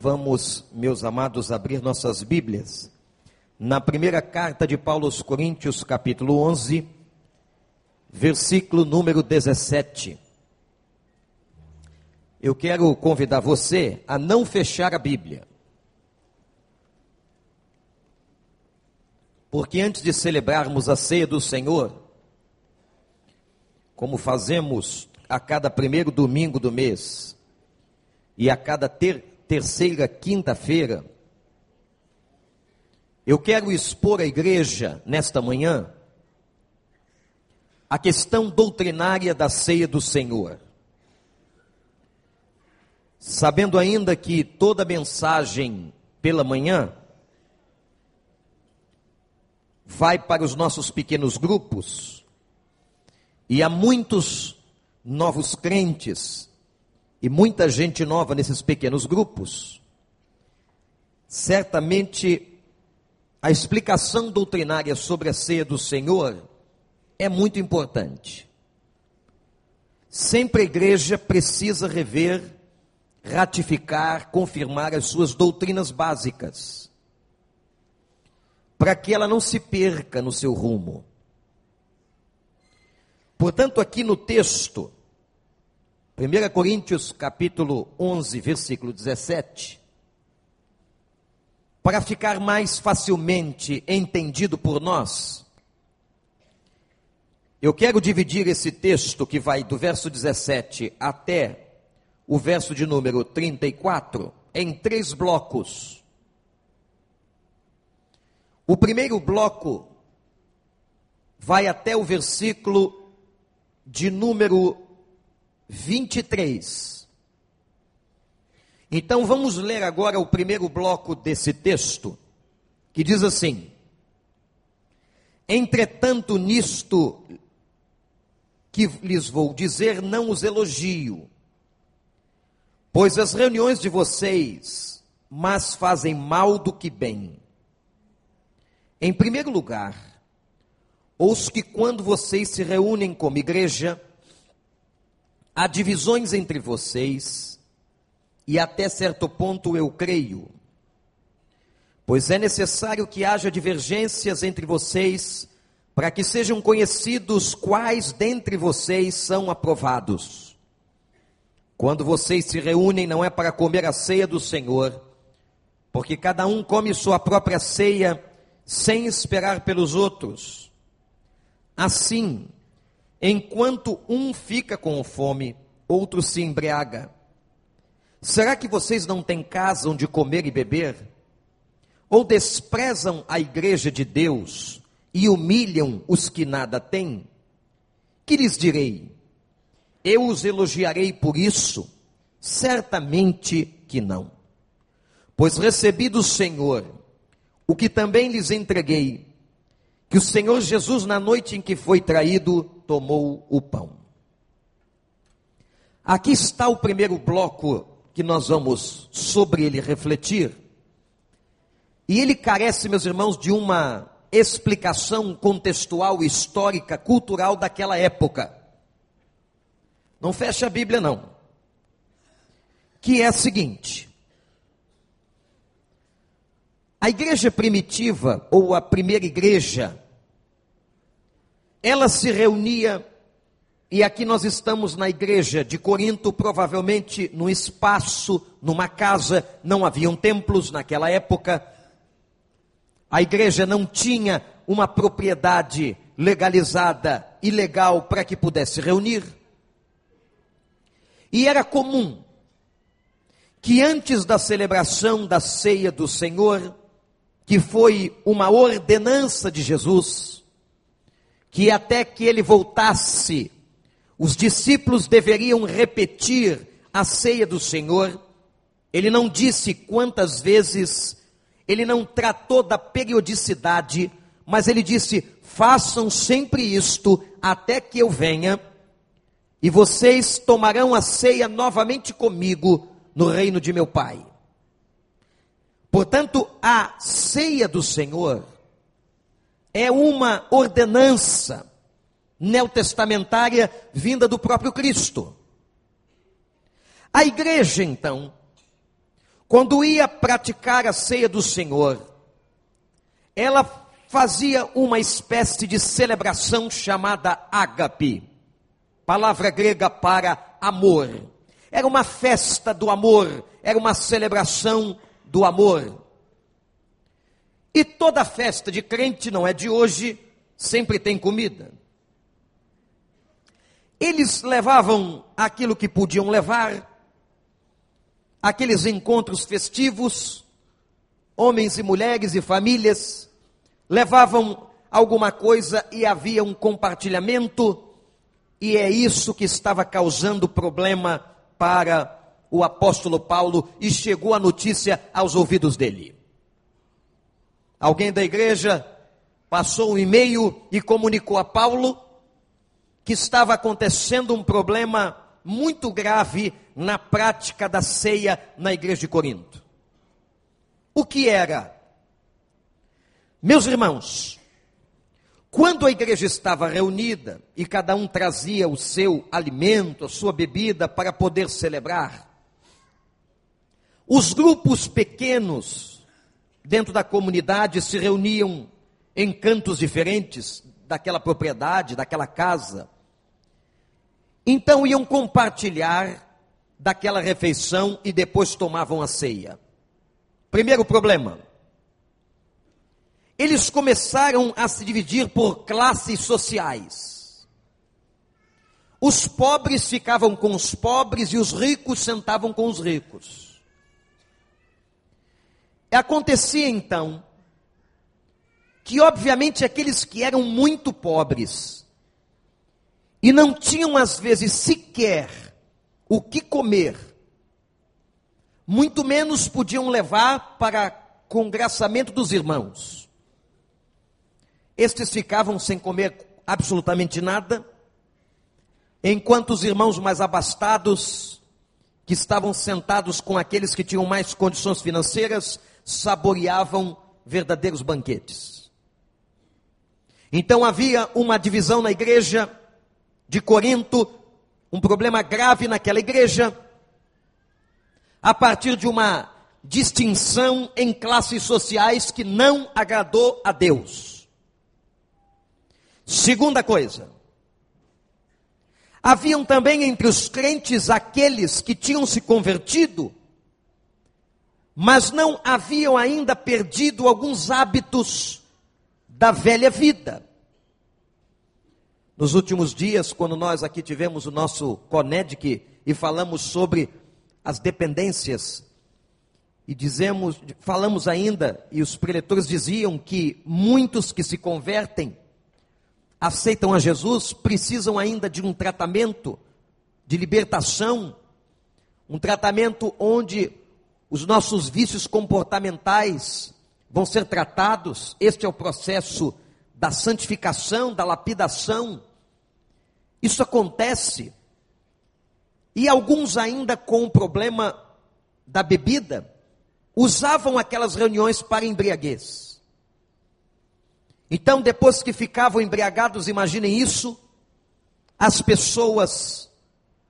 Vamos, meus amados, abrir nossas Bíblias. Na primeira carta de Paulo aos Coríntios, capítulo 11, versículo número 17. Eu quero convidar você a não fechar a Bíblia. Porque antes de celebrarmos a ceia do Senhor, como fazemos a cada primeiro domingo do mês e a cada ter, terceira quinta-feira, eu quero expor à igreja nesta manhã a questão doutrinária da ceia do Senhor. Sabendo ainda que toda mensagem pela manhã vai para os nossos pequenos grupos, e há muitos novos crentes e muita gente nova nesses pequenos grupos. Certamente a explicação doutrinária sobre a ceia do Senhor é muito importante. Sempre a igreja precisa rever, ratificar, confirmar as suas doutrinas básicas para que ela não se perca no seu rumo. Portanto, aqui no texto, 1 Coríntios capítulo 11, versículo 17, para ficar mais facilmente entendido por nós, eu quero dividir esse texto que vai do verso 17 até o verso de número 34 em três blocos. O primeiro bloco vai até o versículo de número 23. Então vamos ler agora o primeiro bloco desse texto, que diz assim: Entretanto, nisto que lhes vou dizer, não os elogio, pois as reuniões de vocês mais fazem mal do que bem. Em primeiro lugar, ouço que quando vocês se reúnem como igreja, há divisões entre vocês, e até certo ponto eu creio, pois é necessário que haja divergências entre vocês, para que sejam conhecidos quais dentre vocês são aprovados. Quando vocês se reúnem, não é para comer a ceia do Senhor, porque cada um come sua própria ceia sem esperar pelos outros. Assim, enquanto um fica com fome, outro se embriaga. Será que vocês não têm casa onde comer e beber? Ou desprezam a igreja de Deus e humilham os que nada têm? Que lhes direi? Eu os elogiarei por isso? Certamente que não. Pois recebi do Senhor o que também lhes entreguei, que o Senhor Jesus, na noite em que foi traído, tomou o pão. Aqui está o primeiro bloco que nós vamos sobre ele refletir. E ele carece, meus irmãos, de uma explicação contextual, histórica, cultural daquela época. Não fecha a Bíblia, não. Que é a seguinte: a igreja primitiva, ou a primeira igreja, ela se reunia, e aqui nós estamos na igreja de Corinto, provavelmente num espaço, numa casa, não haviam templos naquela época. A igreja não tinha uma propriedade legalizada e legal para que pudesse reunir. E era comum que antes da celebração da ceia do Senhor, que foi uma ordenança de Jesus, que até que ele voltasse, os discípulos deveriam repetir a ceia do Senhor. Ele não disse quantas vezes, ele não tratou da periodicidade, mas ele disse: façam sempre isto até que eu venha, e vocês tomarão a ceia novamente comigo no reino de meu Pai. Portanto, a ceia do Senhor é uma ordenança neotestamentária vinda do próprio Cristo. A igreja, então, quando ia praticar a ceia do Senhor, ela fazia uma espécie de celebração chamada ágape, palavra grega para amor. Era uma festa do amor, era uma celebração do amor. E toda festa de crente não é de hoje, sempre tem comida. Eles levavam aquilo que podiam levar, aqueles encontros festivos, homens e mulheres e famílias levavam alguma coisa e havia um compartilhamento, e é isso que estava causando problema para o apóstolo Paulo e chegou a notícia aos ouvidos dele. Alguém da igreja passou um e-mail e comunicou a Paulo que estava acontecendo um problema muito grave na prática da ceia na igreja de Corinto. O que era? Meus irmãos, quando a igreja estava reunida e cada um trazia o seu alimento, a sua bebida para poder celebrar, os grupos pequenos dentro da comunidade se reuniam em cantos diferentes daquela propriedade, daquela casa então iam compartilhar daquela refeição e depois tomavam a ceia. Primeiro problema. Eles começaram a se dividir por classes sociais. Os pobres ficavam com os pobres e os ricos sentavam com os ricos. Acontecia então que, obviamente, aqueles que eram muito pobres e não tinham às vezes sequer o que comer, muito menos podiam levar para congraçamento dos irmãos. Estes ficavam sem comer absolutamente nada, enquanto os irmãos mais abastados, que estavam sentados com aqueles que tinham mais condições financeiras, saboreavam verdadeiros banquetes. Então havia uma divisão na igreja de Corinto, um problema grave naquela igreja, a partir de uma distinção em classes sociais que não agradou a Deus. Segunda coisa, haviam também entre os crentes aqueles que tinham se convertido, mas não haviam ainda perdido alguns hábitos da velha vida. Nos últimos dias, quando nós aqui tivemos o nosso CONEDIC e falamos sobre as dependências, e dizemos, falamos ainda, e os preletores diziam que muitos que se convertem, aceitam a Jesus, precisam ainda de um tratamento de libertação, um tratamento onde os nossos vícios comportamentais vão ser tratados. Este é o processo da santificação, da lapidação. Isso acontece. E alguns ainda com o problema da bebida, usavam aquelas reuniões para embriaguez. Então, depois que ficavam embriagados, imaginem isso, as pessoas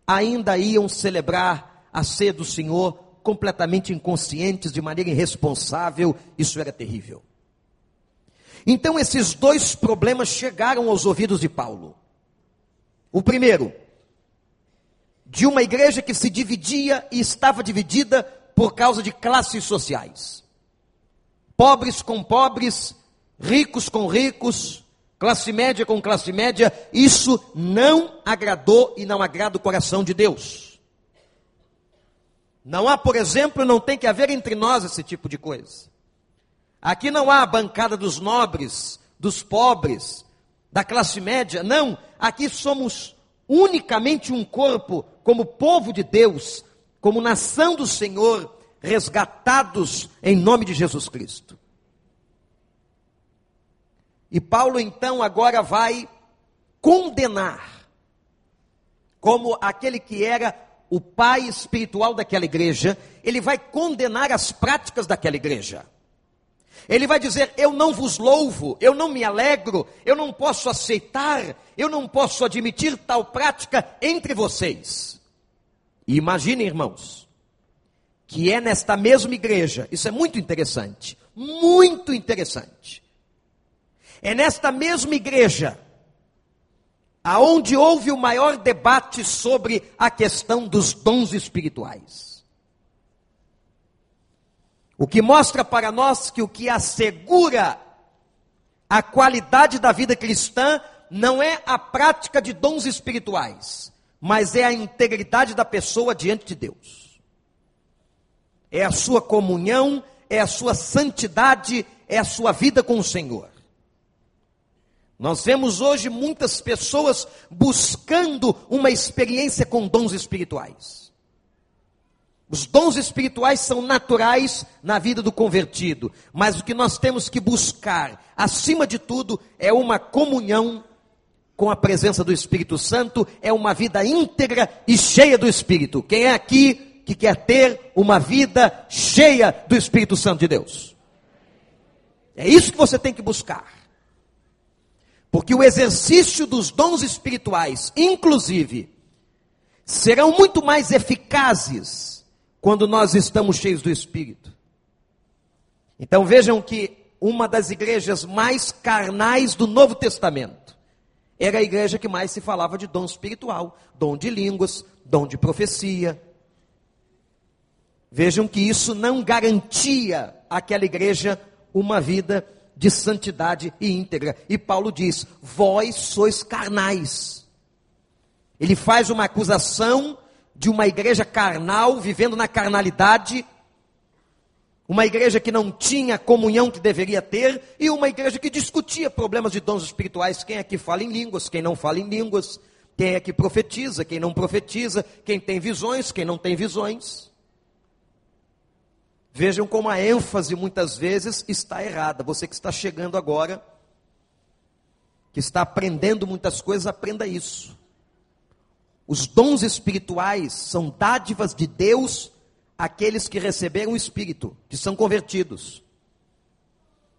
ainda iam celebrar a ceia do Senhor completamente inconscientes, de maneira irresponsável, isso era terrível. Então, esses dois problemas chegaram aos ouvidos de Paulo. O primeiro, de uma igreja que se dividia e estava dividida por causa de classes sociais. Pobres com pobres, ricos com ricos, classe média com classe média, isso não agradou e não agrada o coração de Deus. Não há, por exemplo, não tem que haver entre nós esse tipo de coisa. Aqui não há a bancada dos nobres, dos pobres, da classe média. Não, aqui somos unicamente um corpo, como povo de Deus, como nação do Senhor, resgatados em nome de Jesus Cristo. E Paulo então agora vai condenar, como aquele que era o pai espiritual daquela igreja, ele vai condenar as práticas daquela igreja. Ele vai dizer: Eu não vos louvo, eu não me alegro, eu não posso aceitar, eu não posso admitir tal prática entre vocês. E irmãos, que é nesta mesma igreja, isso é muito interessante, muito interessante. É nesta mesma igreja aonde houve o maior debate sobre a questão dos dons espirituais. O que mostra para nós que o que assegura a qualidade da vida cristã não é a prática de dons espirituais, mas é a integridade da pessoa diante de Deus. É a sua comunhão, é a sua santidade, é a sua vida com o Senhor. Nós vemos hoje muitas pessoas buscando uma experiência com dons espirituais. Os dons espirituais são naturais na vida do convertido, mas o que nós temos que buscar, acima de tudo, é uma comunhão com a presença do Espírito Santo, é uma vida íntegra e cheia do Espírito. Quem é aqui que quer ter uma vida cheia do Espírito Santo de Deus? É isso que você tem que buscar. Porque o exercício dos dons espirituais, inclusive, serão muito mais eficazes quando nós estamos cheios do Espírito. Então vejam que uma das igrejas mais carnais do Novo Testamento era a igreja que mais se falava de dom espiritual, dom de línguas, dom de profecia. Vejam que isso não garantia àquela igreja uma vida de santidade e íntegra. E Paulo diz: Vós sois carnais. Ele faz uma acusação de uma igreja carnal, vivendo na carnalidade, uma igreja que não tinha a comunhão que deveria ter, e uma igreja que discutia problemas de dons espirituais. Quem é que fala em línguas, quem não fala em línguas, quem é que profetiza, quem não profetiza, quem tem visões, quem não tem visões. Vejam como a ênfase muitas vezes está errada. Você que está chegando agora, que está aprendendo muitas coisas, aprenda isso. Os dons espirituais são dádivas de Deus àqueles que receberam o Espírito, que são convertidos.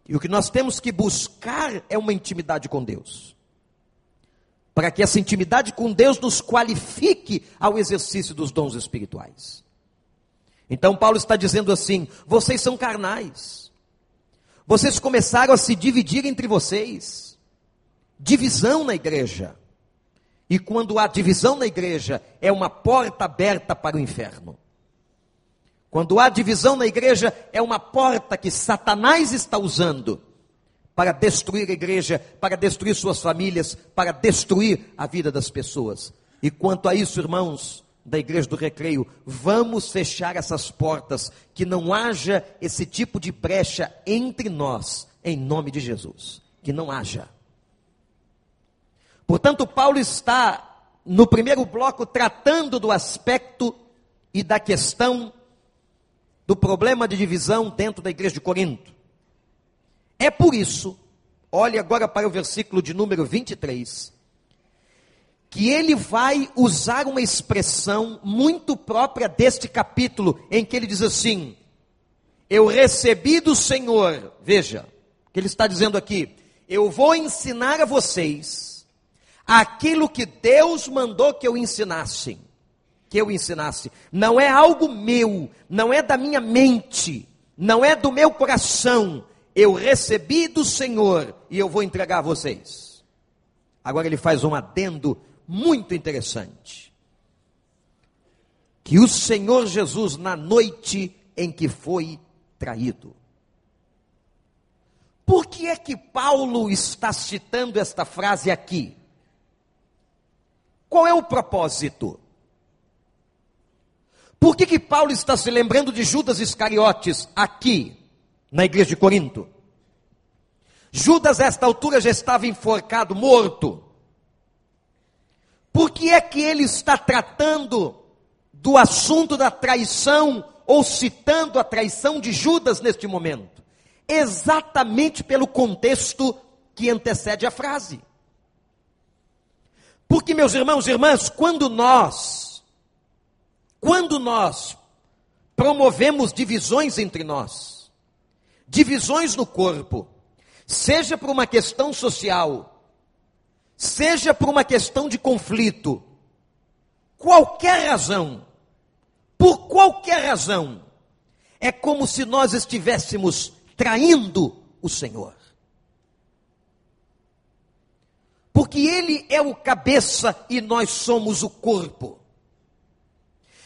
E o que nós temos que buscar é uma intimidade com Deus. Para que essa intimidade com Deus nos qualifique ao exercício dos dons espirituais. Então Paulo está dizendo assim: vocês são carnais. Vocês começaram a se dividir entre vocês. Divisão na igreja. E quando há divisão na igreja, é uma porta aberta para o inferno. Quando há divisão na igreja, é uma porta que Satanás está usando para destruir a igreja, para destruir suas famílias, para destruir a vida das pessoas. E quanto a isso, irmãos, da igreja do recreio, vamos fechar essas portas, que não haja esse tipo de brecha entre nós, em nome de Jesus. Que não haja. Portanto, Paulo está, no primeiro bloco, tratando do aspecto e da questão do problema de divisão dentro da igreja de Corinto. É por isso, olhe agora para o versículo de número 23 que ele vai usar uma expressão muito própria deste capítulo, em que ele diz assim: Eu recebi do Senhor, veja, o que ele está dizendo aqui, eu vou ensinar a vocês aquilo que Deus mandou que eu ensinasse, que eu ensinasse. Não é algo meu, não é da minha mente, não é do meu coração. Eu recebi do Senhor e eu vou entregar a vocês. Agora ele faz um adendo muito interessante. Que o Senhor Jesus, na noite em que foi traído. Por que é que Paulo está citando esta frase aqui? Qual é o propósito? Por que, que Paulo está se lembrando de Judas Iscariotes aqui, na igreja de Corinto? Judas, a esta altura, já estava enforcado, morto. Por que é que ele está tratando do assunto da traição ou citando a traição de Judas neste momento? Exatamente pelo contexto que antecede a frase. Porque, meus irmãos e irmãs, quando nós, quando nós promovemos divisões entre nós, divisões no corpo, seja por uma questão social, seja por uma questão de conflito, qualquer razão, por qualquer razão, é como se nós estivéssemos traindo o Senhor. Porque Ele é o cabeça e nós somos o corpo.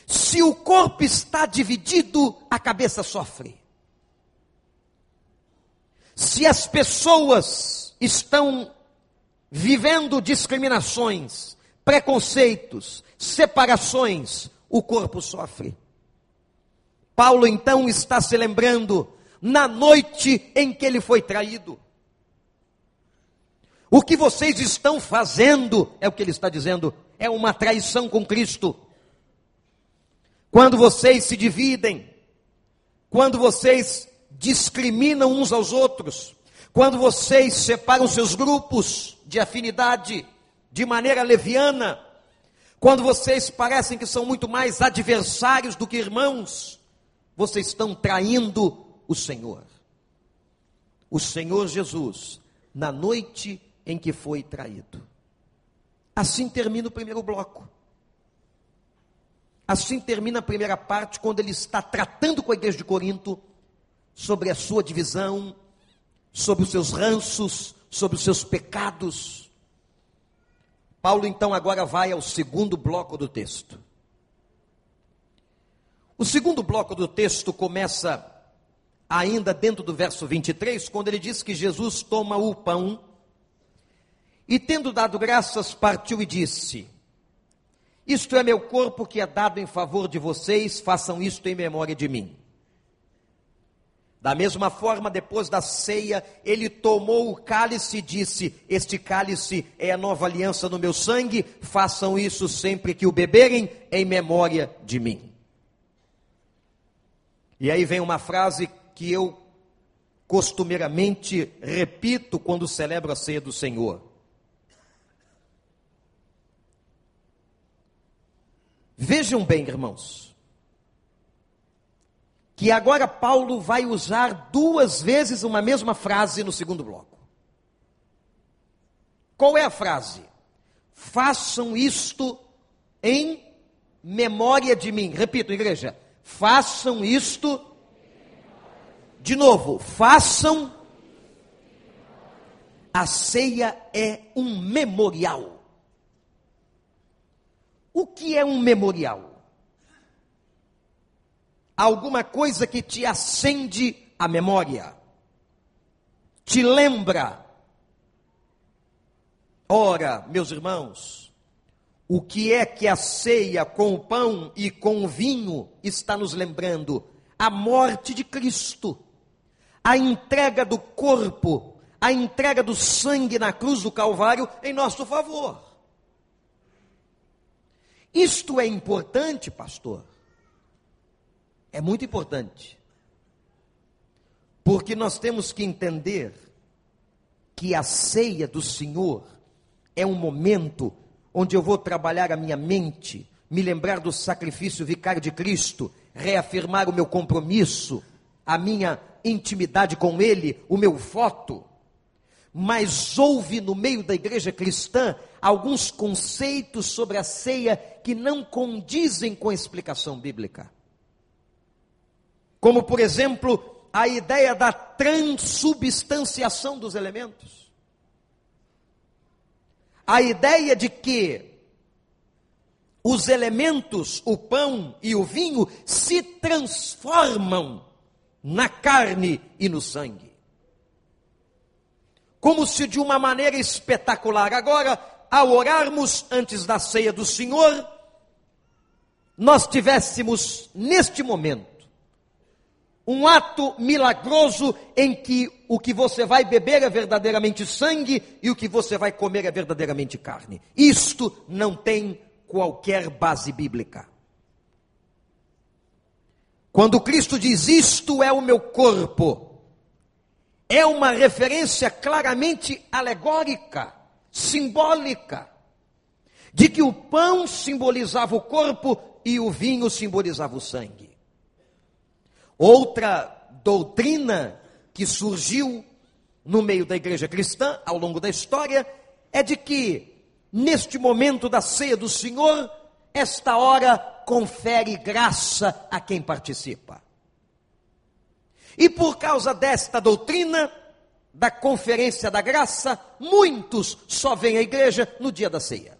Se o corpo está dividido, a cabeça sofre. Se as pessoas estão vivendo discriminações, preconceitos, separações, o corpo sofre. Paulo então está se lembrando na noite em que ele foi traído. O que vocês estão fazendo, é o que ele está dizendo, é uma traição com Cristo. Quando vocês se dividem, quando vocês discriminam uns aos outros, quando vocês separam seus grupos de afinidade de maneira leviana, quando vocês parecem que são muito mais adversários do que irmãos, vocês estão traindo o Senhor. O Senhor Jesus, na noite em que foi traído. Assim termina o primeiro bloco. Assim termina a primeira parte, quando ele está tratando com a igreja de Corinto sobre a sua divisão, sobre os seus ranços, sobre os seus pecados. Paulo então agora vai ao segundo bloco do texto. O segundo bloco do texto começa ainda dentro do verso 23, quando ele diz que Jesus toma o pão e, tendo dado graças, partiu e disse: Isto é meu corpo que é dado em favor de vocês, façam isto em memória de mim. Da mesma forma, depois da ceia, ele tomou o cálice e disse: Este cálice é a nova aliança no meu sangue, façam isso sempre que o beberem, em memória de mim. E aí vem uma frase que eu costumeiramente repito quando celebro a ceia do Senhor. Vejam bem, irmãos que agora Paulo vai usar duas vezes uma mesma frase no segundo bloco. Qual é a frase? Façam isto em memória de mim. Repito, igreja. Façam isto. De novo, façam. A ceia é um memorial. O que é um memorial? Alguma coisa que te acende a memória, te lembra. Ora, meus irmãos, o que é que a ceia com o pão e com o vinho está nos lembrando? A morte de Cristo, a entrega do corpo, a entrega do sangue na cruz do Calvário em nosso favor. Isto é importante, pastor é muito importante. Porque nós temos que entender que a ceia do Senhor é um momento onde eu vou trabalhar a minha mente, me lembrar do sacrifício vicário de Cristo, reafirmar o meu compromisso, a minha intimidade com Ele, o meu voto. Mas houve no meio da igreja cristã alguns conceitos sobre a ceia que não condizem com a explicação bíblica como por exemplo a ideia da transubstanciação dos elementos. A ideia de que os elementos, o pão e o vinho, se transformam na carne e no sangue. Como se de uma maneira espetacular. Agora, ao orarmos antes da ceia do Senhor, nós tivéssemos neste momento um ato milagroso em que o que você vai beber é verdadeiramente sangue e o que você vai comer é verdadeiramente carne. Isto não tem qualquer base bíblica. Quando Cristo diz isto é o meu corpo, é uma referência claramente alegórica, simbólica, de que o pão simbolizava o corpo e o vinho simbolizava o sangue. Outra doutrina que surgiu no meio da igreja cristã ao longo da história é de que, neste momento da ceia do Senhor, esta hora confere graça a quem participa. E por causa desta doutrina, da conferência da graça, muitos só vêm à igreja no dia da ceia.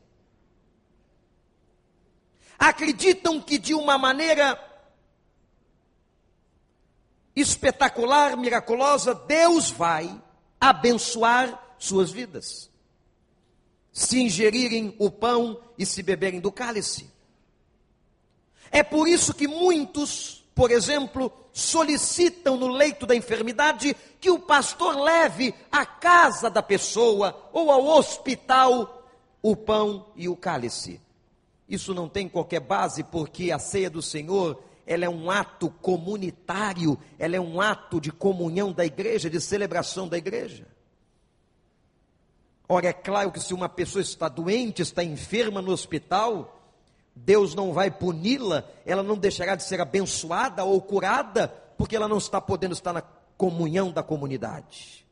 Acreditam que de uma maneira espetacular, miraculosa, Deus vai abençoar suas vidas. Se ingerirem o pão e se beberem do cálice. É por isso que muitos, por exemplo, solicitam no leito da enfermidade que o pastor leve à casa da pessoa ou ao hospital o pão e o cálice. Isso não tem qualquer base, porque a ceia do Senhor ela é um ato comunitário, ela é um ato de comunhão da igreja, de celebração da igreja. Ora, é claro que se uma pessoa está doente, está enferma no hospital, Deus não vai puni-la, ela não deixará de ser abençoada ou curada, porque ela não está podendo estar na comunhão da comunidade.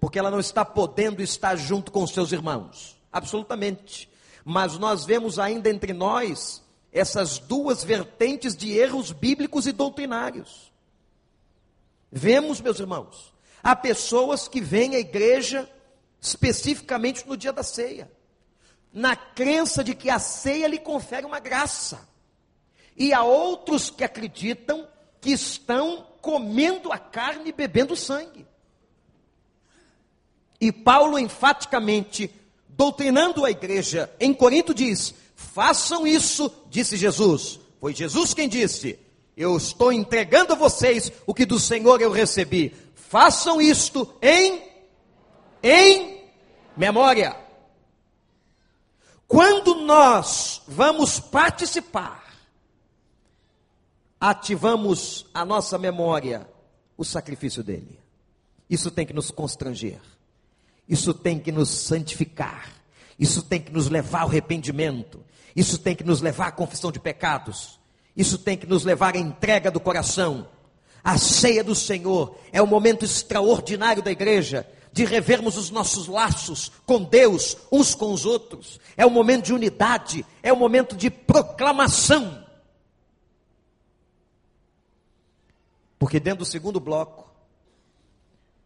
Porque ela não está podendo estar junto com seus irmãos. Absolutamente. Mas nós vemos ainda entre nós essas duas vertentes de erros bíblicos e doutrinários. Vemos, meus irmãos, há pessoas que vêm à igreja especificamente no dia da ceia, na crença de que a ceia lhe confere uma graça. E há outros que acreditam que estão comendo a carne e bebendo sangue. E Paulo enfaticamente, doutrinando a igreja em Corinto, diz: Façam isso, disse Jesus. Foi Jesus quem disse: Eu estou entregando a vocês o que do Senhor eu recebi. Façam isto em em memória. Quando nós vamos participar, ativamos a nossa memória o sacrifício dele. Isso tem que nos constranger. Isso tem que nos santificar. Isso tem que nos levar ao arrependimento. Isso tem que nos levar à confissão de pecados. Isso tem que nos levar à entrega do coração. A ceia do Senhor é o momento extraordinário da igreja de revermos os nossos laços com Deus, uns com os outros. É o momento de unidade, é o momento de proclamação. Porque dentro do segundo bloco,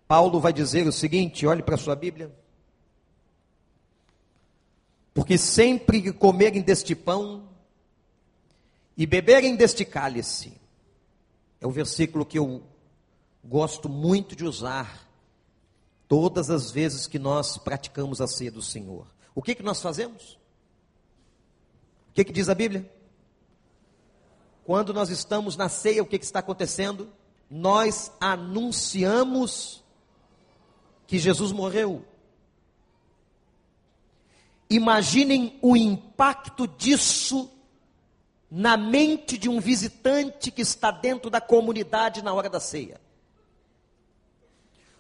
Paulo vai dizer o seguinte: olhe para a sua Bíblia. Porque sempre que comerem deste pão e beberem deste cálice, é o versículo que eu gosto muito de usar todas as vezes que nós praticamos a ceia do Senhor. O que, que nós fazemos? O que, que diz a Bíblia? Quando nós estamos na ceia, o que, que está acontecendo? Nós anunciamos que Jesus morreu. Imaginem o impacto disso na mente de um visitante que está dentro da comunidade na hora da ceia.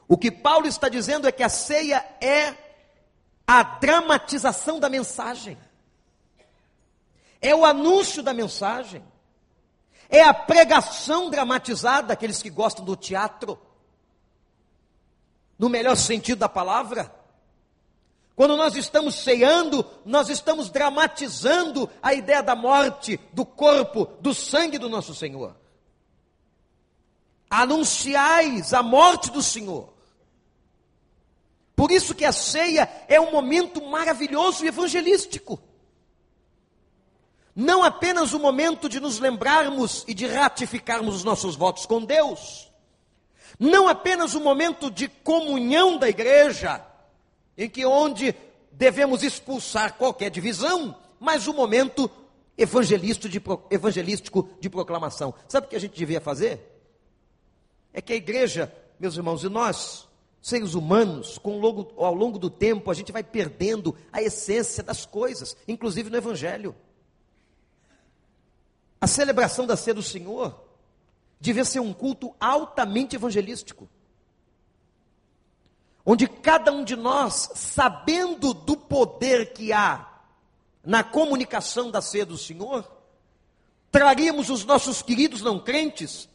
O que Paulo está dizendo é que a ceia é a dramatização da mensagem, é o anúncio da mensagem, é a pregação dramatizada, aqueles que gostam do teatro, no melhor sentido da palavra. Quando nós estamos ceando, nós estamos dramatizando a ideia da morte, do corpo, do sangue do nosso Senhor. Anunciais a morte do Senhor. Por isso que a ceia é um momento maravilhoso e evangelístico. Não apenas o momento de nos lembrarmos e de ratificarmos os nossos votos com Deus. Não apenas o momento de comunhão da igreja, em que onde devemos expulsar qualquer divisão, mas o momento evangelístico de, proclamação. Sabe o que a gente devia fazer? É que a igreja, meus irmãos, e nós, seres humanos, com longo, ao longo do tempo, a gente vai perdendo a essência das coisas, inclusive no Evangelho. A celebração da ceia do Senhor devia ser um culto altamente evangelístico onde cada um de nós, sabendo do poder que há na comunicação da ceia do Senhor, traríamos os nossos queridos não crentes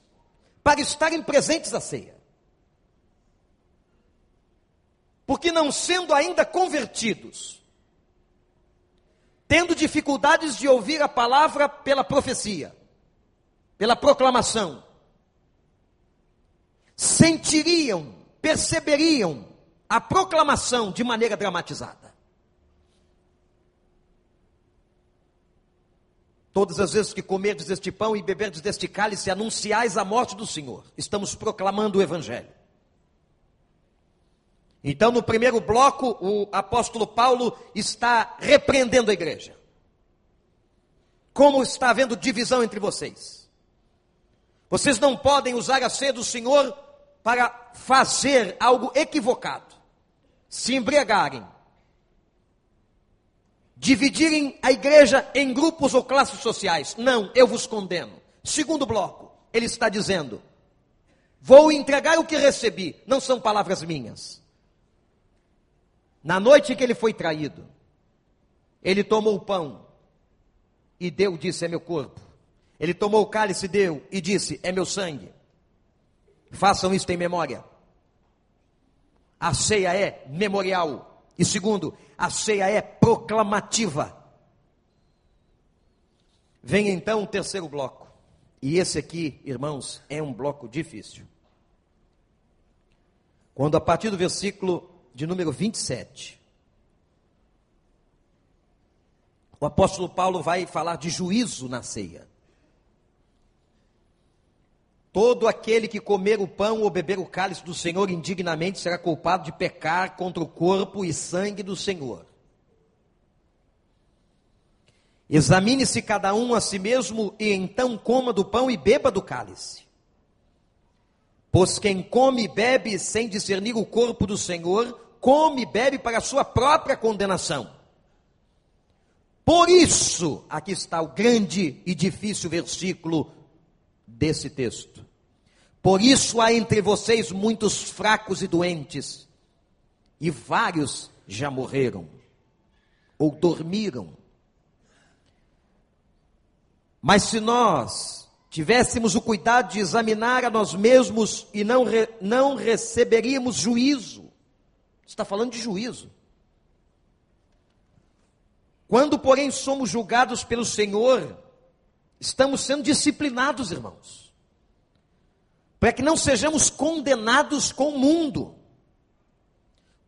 para estarem presentes à ceia. Porque não sendo ainda convertidos, tendo dificuldades de ouvir a palavra pela profecia, pela proclamação, sentiriam, perceberiam a proclamação de maneira dramatizada. Todas as vezes que comerdes este pão e beberdes deste cálice, anunciais a morte do Senhor. Estamos proclamando o Evangelho. Então, no primeiro bloco, o apóstolo Paulo está repreendendo a igreja. Como está havendo divisão entre vocês? Vocês não podem usar a ceia do Senhor para fazer algo equivocado, se embriagarem, dividirem a igreja em grupos ou classes sociais. Não, eu vos condeno. Segundo bloco, ele está dizendo: Vou entregar o que recebi, não são palavras minhas. Na noite que ele foi traído, ele tomou o pão e deu, disse: É meu corpo. Ele tomou o cálice, deu e disse: É meu sangue. Façam isto em memória. A ceia é memorial. E segundo, a ceia é proclamativa. Vem então o terceiro bloco. E esse aqui, irmãos, é um bloco difícil. Quando a partir do versículo de número 27, o apóstolo Paulo vai falar de juízo na ceia. Todo aquele que comer o pão ou beber o cálice do Senhor indignamente será culpado de pecar contra o corpo e sangue do Senhor. Examine-se cada um a si mesmo e então coma do pão e beba do cálice. Pois quem come e bebe sem discernir o corpo do Senhor, come e bebe para a sua própria condenação. Por isso, aqui está o grande e difícil versículo desse texto. Por isso há entre vocês muitos fracos e doentes, e vários já morreram ou dormiram. Mas se nós tivéssemos o cuidado de examinar a nós mesmos e não, re, não receberíamos juízo, está falando de juízo. Quando, porém, somos julgados pelo Senhor, estamos sendo disciplinados, irmãos para que não sejamos condenados com o mundo.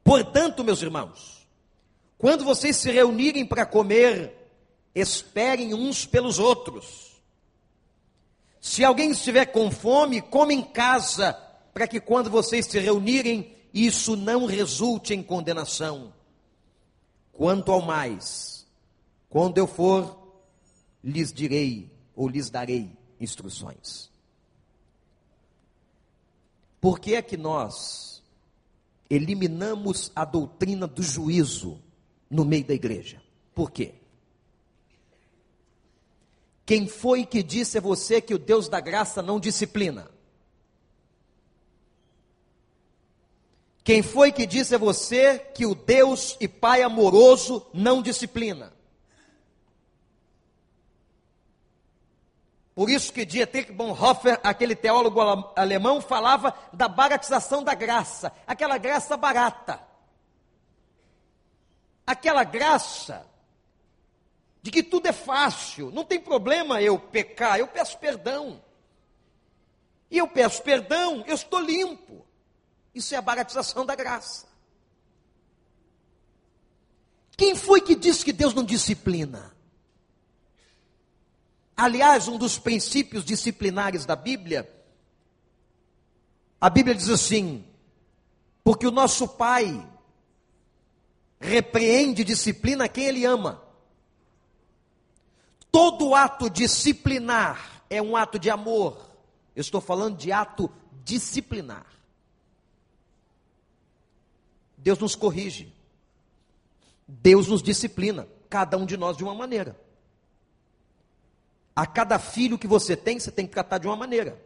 Portanto, meus irmãos, quando vocês se reunirem para comer, esperem uns pelos outros. Se alguém estiver com fome, come em casa, para que quando vocês se reunirem, isso não resulte em condenação. Quanto ao mais, quando eu for, lhes direi ou lhes darei instruções. Por que é que nós eliminamos a doutrina do juízo no meio da igreja? Por quê? Quem foi que disse a você que o Deus da graça não disciplina? Quem foi que disse a você que o Deus e Pai amoroso não disciplina? Por isso que Dietrich Bonhoeffer, aquele teólogo alemão, falava da baratização da graça, aquela graça barata. Aquela graça de que tudo é fácil, não tem problema eu pecar, eu peço perdão. E eu peço perdão, eu estou limpo. Isso é a baratização da graça. Quem foi que disse que Deus não disciplina? Aliás, um dos princípios disciplinares da Bíblia, a Bíblia diz assim: porque o nosso Pai repreende e disciplina quem Ele ama. Todo ato disciplinar é um ato de amor. Eu estou falando de ato disciplinar. Deus nos corrige. Deus nos disciplina, cada um de nós de uma maneira. A cada filho que você tem, você tem que tratar de uma maneira.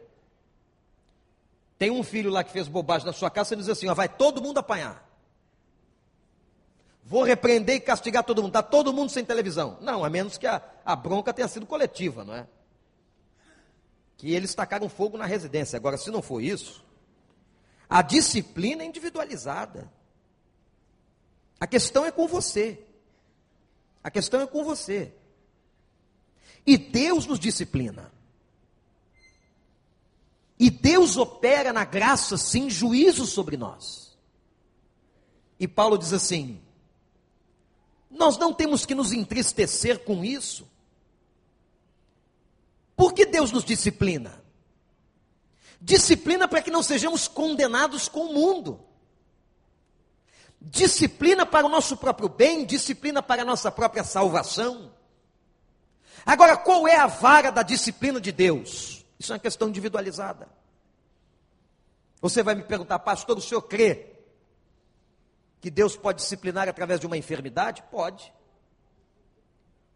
Tem um filho lá que fez bobagem na sua casa, você diz assim: ó, vai todo mundo apanhar. Vou repreender e castigar todo mundo. Está todo mundo sem televisão. Não, a menos que a, a bronca tenha sido coletiva, não é? Que eles tacaram fogo na residência. Agora, se não for isso, a disciplina é individualizada. A questão é com você. A questão é com você. E Deus nos disciplina. E Deus opera na graça, sim, juízo sobre nós. E Paulo diz assim: nós não temos que nos entristecer com isso. Por que Deus nos disciplina? Disciplina para que não sejamos condenados com o mundo. Disciplina para o nosso próprio bem, disciplina para a nossa própria salvação. Agora, qual é a vara da disciplina de Deus? Isso é uma questão individualizada. Você vai me perguntar, pastor, o senhor crê que Deus pode disciplinar através de uma enfermidade? Pode.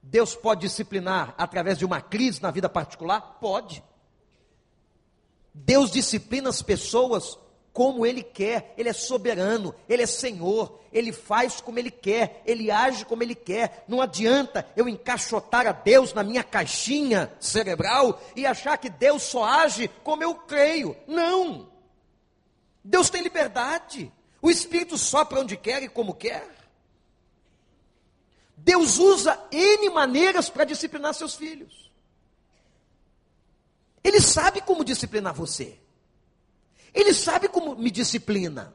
Deus pode disciplinar através de uma crise na vida particular? Pode. Deus disciplina as pessoas como Ele quer, Ele é soberano, Ele é Senhor, Ele faz como Ele quer, Ele age como Ele quer. Não adianta eu encaixotar a Deus na minha caixinha cerebral e achar que Deus só age como eu creio. Não! Deus tem liberdade. O Espírito sopra onde quer e como quer. Deus usa N maneiras para disciplinar seus filhos. Ele sabe como disciplinar você. Ele sabe como me disciplina.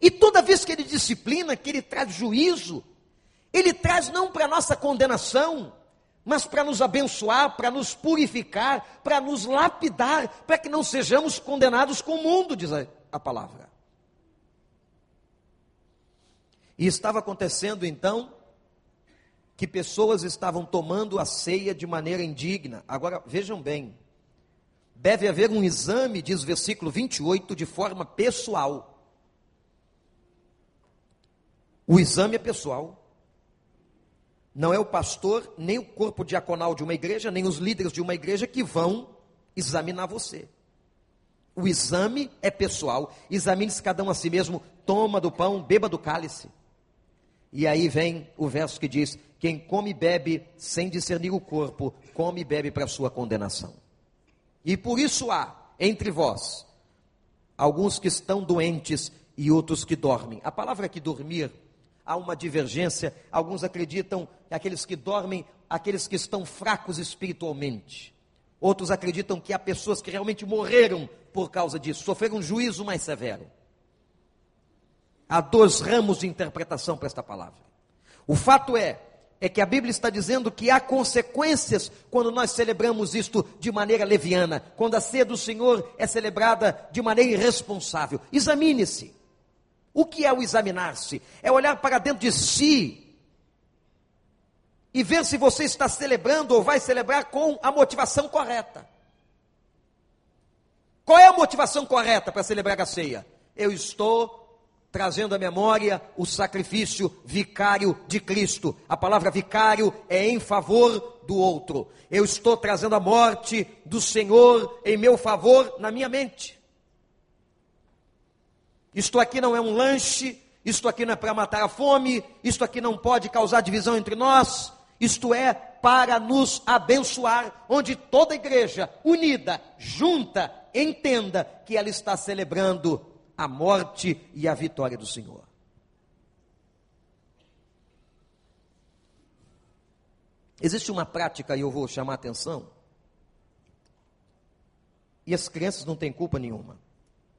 E toda vez que ele disciplina, que ele traz juízo, ele traz não para nossa condenação, mas para nos abençoar, para nos purificar, para nos lapidar, para que não sejamos condenados com o mundo, diz a a palavra. E estava acontecendo então que pessoas estavam tomando a ceia de maneira indigna. Agora, vejam bem, deve haver um exame, diz o versículo 28, de forma pessoal. O exame é pessoal. Não é o pastor, nem o corpo diaconal de uma igreja, nem os líderes de uma igreja que vão examinar você. O exame é pessoal. Examine-se cada um a si mesmo, toma do pão, beba do cálice. E aí vem o verso que diz: Quem come e bebe sem discernir o corpo, come e bebe para sua condenação. E por isso há entre vós alguns que estão doentes e outros que dormem. A palavra que dormir há uma divergência. Alguns acreditam que aqueles que dormem, aqueles que estão fracos espiritualmente. Outros acreditam que há pessoas que realmente morreram por causa disso, sofreram um juízo mais severo. Há dois ramos de interpretação para esta palavra. O fato é, é que a Bíblia está dizendo que há consequências quando nós celebramos isto de maneira leviana, quando a ceia do Senhor é celebrada de maneira irresponsável. Examine-se. O que é o examinar-se? É olhar para dentro de si e ver se você está celebrando ou vai celebrar com a motivação correta. Qual é a motivação correta para celebrar a ceia? Eu estou trazendo à memória o sacrifício vicário de Cristo. A palavra vicário é em favor do outro. Eu estou trazendo a morte do Senhor em meu favor na minha mente. Isto aqui não é um lanche, isto aqui não é para matar a fome, isto aqui não pode causar divisão entre nós, isto é para nos abençoar, onde toda igreja unida, junta, entenda que ela está celebrando a morte e a vitória do Senhor. Existe uma prática, e eu vou chamar a atenção, e as crianças não têm culpa nenhuma,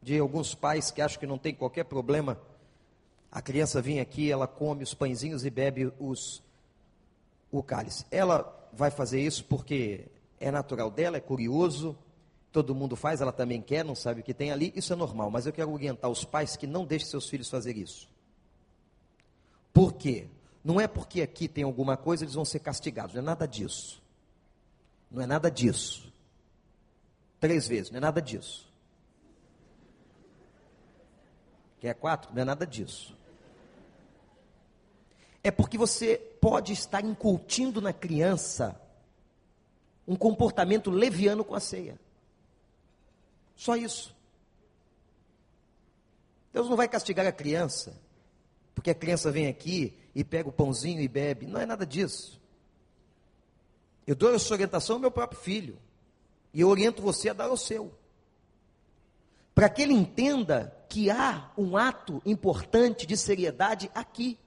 de alguns pais que acham que não tem qualquer problema, a criança vem aqui, ela come os pãezinhos e bebe os, o cálice. Ela vai fazer isso porque é natural dela, é curioso, todo mundo faz, ela também quer, não sabe o que tem ali, isso é normal, mas eu quero orientar os pais que não deixem seus filhos fazer isso. Por quê? Não é porque aqui tem alguma coisa eles vão ser castigados, não é nada disso. Não é nada disso. Três vezes, não é nada disso. Quer quatro? Não é nada disso. É porque você pode estar incutindo na criança um comportamento leviano com a ceia. Só isso. Deus não vai castigar a criança, porque a criança vem aqui e pega o pãozinho e bebe. Não é nada disso. Eu dou essa orientação ao meu próprio filho. E eu oriento você a dar ao seu. Para que ele entenda que há um ato importante de seriedade aqui.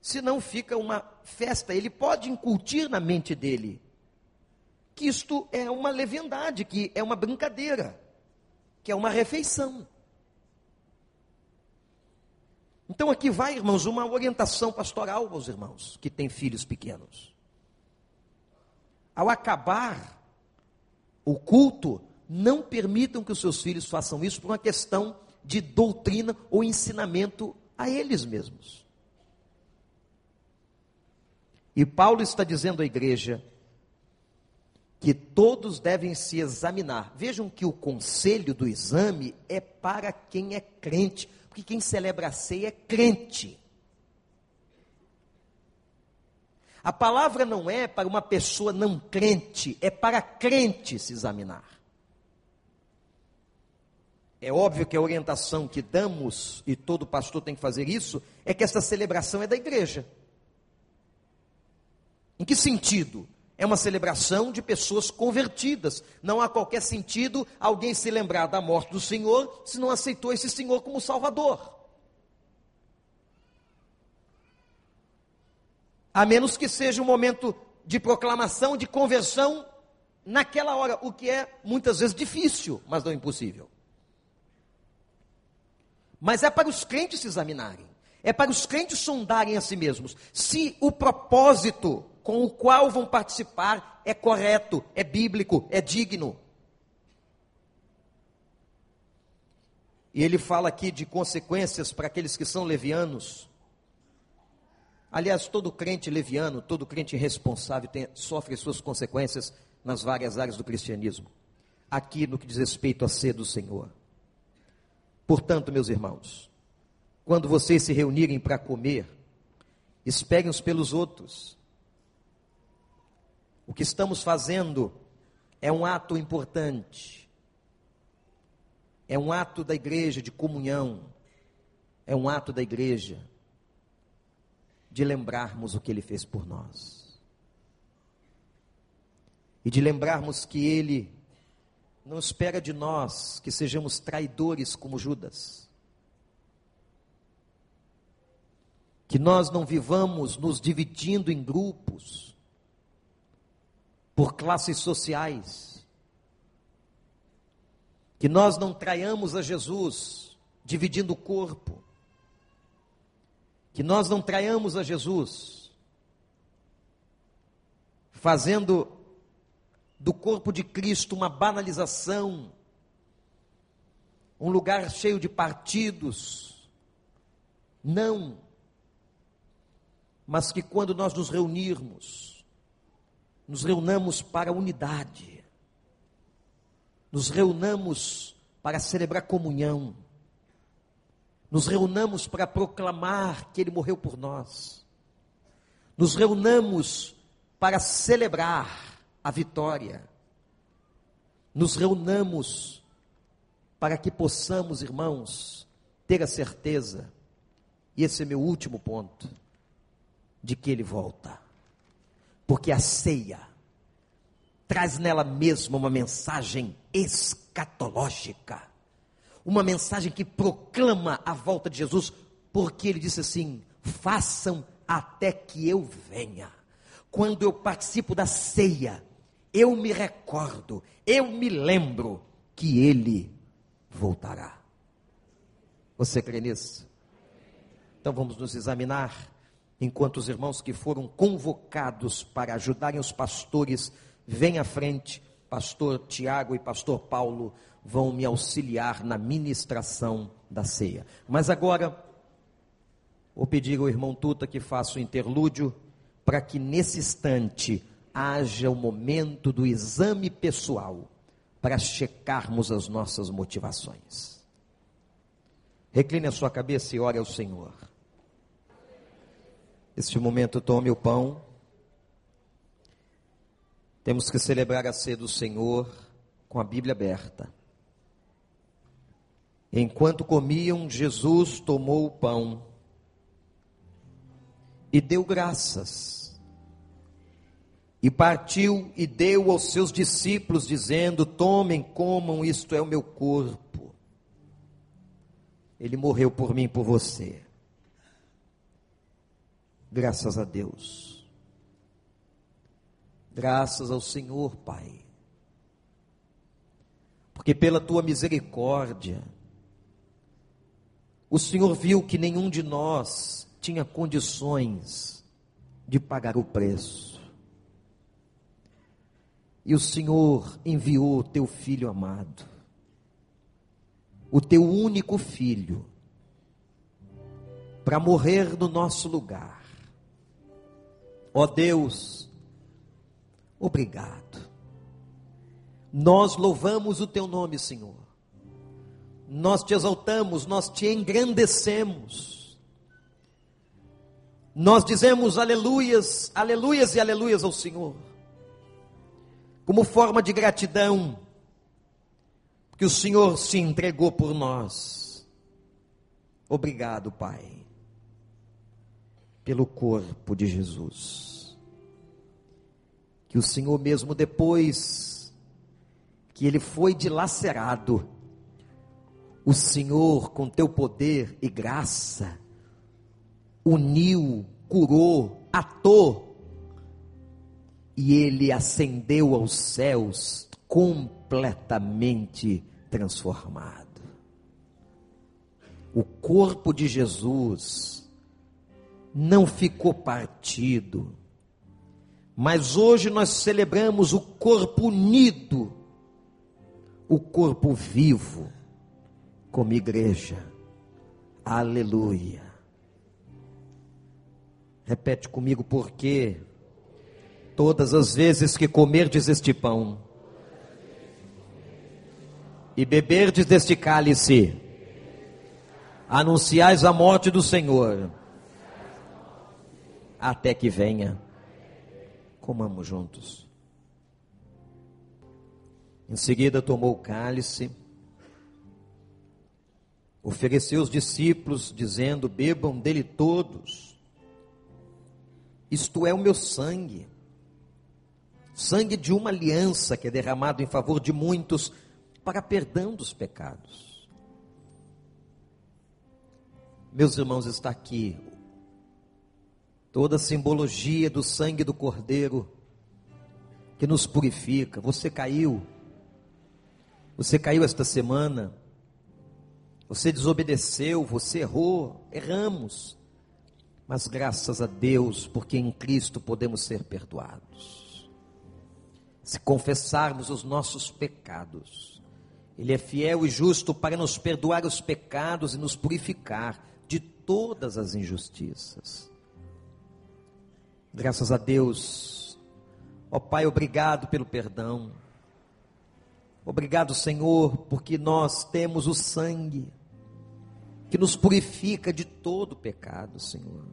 Senão fica uma festa. Ele pode incutir na mente dele que isto é uma leviandade, que é uma brincadeira, que é uma refeição. Então aqui vai, irmãos, uma orientação pastoral aos irmãos que têm filhos pequenos. Ao acabar o culto, não permitam que os seus filhos façam isso por uma questão de doutrina ou ensinamento a eles mesmos. E Paulo está dizendo à igreja que todos devem se examinar. Vejam que o conselho do exame é para quem é crente, porque quem celebra a ceia é crente. A palavra não é para uma pessoa não crente, é para crente se examinar. É óbvio que a orientação que damos, e todo pastor tem que fazer isso, é que esta celebração é da igreja. Em que sentido? É uma celebração de pessoas convertidas. Não há qualquer sentido alguém se lembrar da morte do Senhor se não aceitou esse Senhor como Salvador. A menos que seja um momento de proclamação, de conversão naquela hora, o que é muitas vezes difícil, mas não impossível. Mas é para os crentes se examinarem, é para os crentes sondarem a si mesmos. Se o propósito com o qual vão participar é correto, é bíblico, é digno. E ele fala aqui de consequências para aqueles que são levianos. Aliás, todo crente leviano, todo crente irresponsável tem, sofre suas consequências nas várias áreas do cristianismo. Aqui no que diz respeito a ser do Senhor. Portanto, meus irmãos, quando vocês se reunirem para comer, esperem uns pelos outros. O que estamos fazendo é um ato importante. É um ato da igreja de comunhão. É um ato da igreja de lembrarmos o que ele fez por nós. E de lembrarmos que ele não espera de nós que sejamos traidores como Judas. Que nós não vivamos nos dividindo em grupos por classes sociais. Que nós não traiamos a Jesus dividindo o corpo. Que nós não traiamos a Jesus fazendo do corpo de Cristo uma banalização, um lugar cheio de partidos. Não. Mas que quando nós nos reunirmos, nos reunamos para unidade, nos reunamos para celebrar comunhão, nos reunamos para proclamar que Ele morreu por nós, nos reunamos para celebrar a vitória, nos reunamos para que possamos, irmãos, ter a certeza, e esse é meu último ponto, de que Ele volta porque a ceia traz nela mesma uma mensagem escatológica, uma mensagem que proclama a volta de Jesus, porque ele disse assim: façam até que eu venha. Quando eu participo da ceia, eu me recordo, eu me lembro que ele voltará. Você crê nisso? Então vamos nos examinar enquanto os irmãos que foram convocados para ajudarem os pastores vêm à frente, pastor Tiago e pastor Paulo vão me auxiliar na ministração da ceia. Mas agora, vou pedir ao irmão Tuta que faça o interlúdio, para que nesse instante haja o momento do exame pessoal, para checarmos as nossas motivações. Recline a sua cabeça e ore ao Senhor. Este momento, tome o pão. Temos que celebrar a ceia do Senhor com a Bíblia aberta. Enquanto comiam, Jesus tomou o pão e deu graças. E partiu e deu aos seus discípulos, dizendo: Tomem, comam, isto é o meu corpo. Ele morreu por mim por você. Graças a Deus. Graças ao Senhor, Pai. Porque pela tua misericórdia, o Senhor viu que nenhum de nós tinha condições de pagar o preço. E o Senhor enviou o teu filho amado, o teu único filho, para morrer no nosso lugar. Ó oh Deus, obrigado. Nós louvamos o teu nome, Senhor. Nós te exaltamos, nós te engrandecemos. Nós dizemos aleluias, aleluias e aleluias ao Senhor como forma de gratidão, que o Senhor se entregou por nós. Obrigado, Pai, pelo corpo de Jesus. Que o Senhor, mesmo depois que ele foi dilacerado, o Senhor, com teu poder e graça, uniu, curou, atou e ele ascendeu aos céus completamente transformado. O corpo de Jesus não ficou partido, mas hoje nós celebramos o corpo unido, o corpo vivo, como igreja. Aleluia. Repete comigo, porque Todas as vezes que comerdes este pão e beberdes deste cálice, anunciais a morte do Senhor até que venha. Comamos juntos. Em seguida tomou o cálice, ofereceu os discípulos, dizendo: Bebam dele todos, isto é o meu sangue sangue de uma aliança que é derramado em favor de muitos para perdão dos pecados. Meus irmãos, está aqui toda a simbologia do sangue do Cordeiro que nos purifica. Você caiu, você caiu esta semana, você desobedeceu, você errou, erramos, mas graças a Deus, porque em Cristo podemos ser perdoados se confessarmos os nossos pecados. Ele é fiel e justo para nos perdoar os pecados e nos purificar de todas as injustiças. Graças a Deus, ó Pai, obrigado pelo perdão. Obrigado, Senhor, porque nós temos o sangue que nos purifica de todo pecado, Senhor.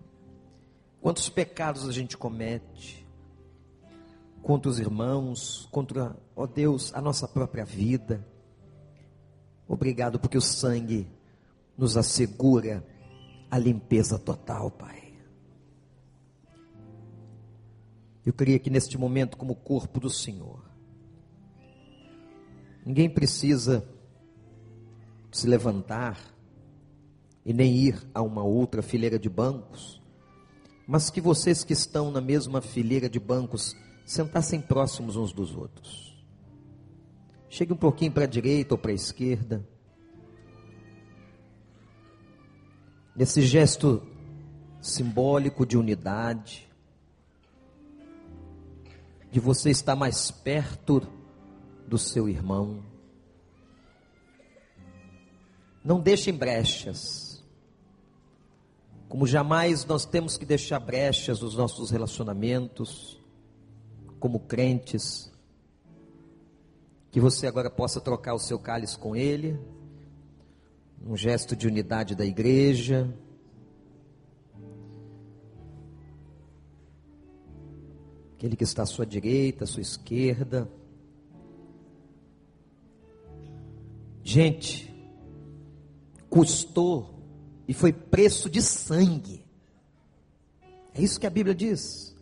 Quantos pecados a gente comete? contra os irmãos, contra, ó Deus, a nossa própria vida. Obrigado porque o sangue nos assegura a limpeza total, Pai. Eu queria que neste momento, como corpo do Senhor, ninguém precisa se levantar e nem ir a uma outra fileira de bancos, mas que vocês que estão na mesma fileira de bancos sentassem próximos uns dos outros. Chegue um pouquinho para a direita ou para a esquerda. Nesse gesto simbólico de unidade, de você estar mais perto do seu irmão. Não deixem brechas. Como jamais nós temos que deixar brechas nos nossos relacionamentos como crentes, que você agora possa trocar o seu cálice com Ele, um gesto de unidade da igreja. Aquele que está à sua direita, à sua esquerda. Gente, custou e foi preço de sangue. É isso que a Bíblia diz.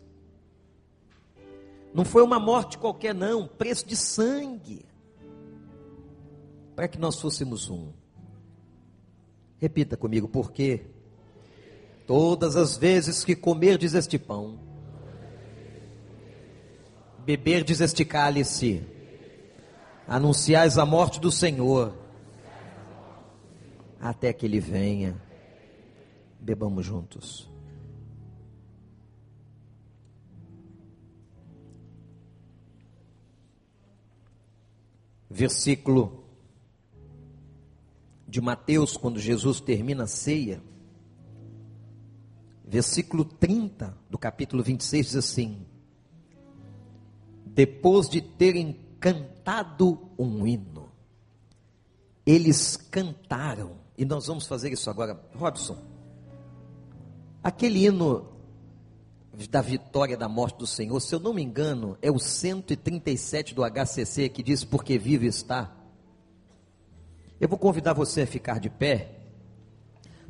Não foi uma morte qualquer, não, preço de sangue. Para que nós fôssemos um. Repita comigo, porque todas as vezes que comerdes este pão, beberdes este cálice, anunciais a morte do Senhor, até que ele venha. Bebamos juntos. Versículo de Mateus, quando Jesus termina a ceia, versículo 30 do capítulo 26 diz assim: Depois de terem cantado um hino, eles cantaram, e nós vamos fazer isso agora, Robson. Aquele hino da vitória da morte do Senhor, se eu não me engano, é o 137 do HCC que diz porque vive está. Eu vou convidar você a ficar de pé,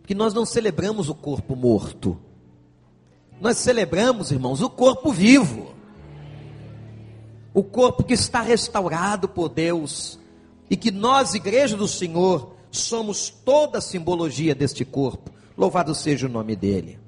porque nós não celebramos o corpo morto. Nós celebramos, irmãos, o corpo vivo. O corpo que está restaurado por Deus e que nós, igreja do Senhor, somos toda a simbologia deste corpo. Louvado seja o nome dele.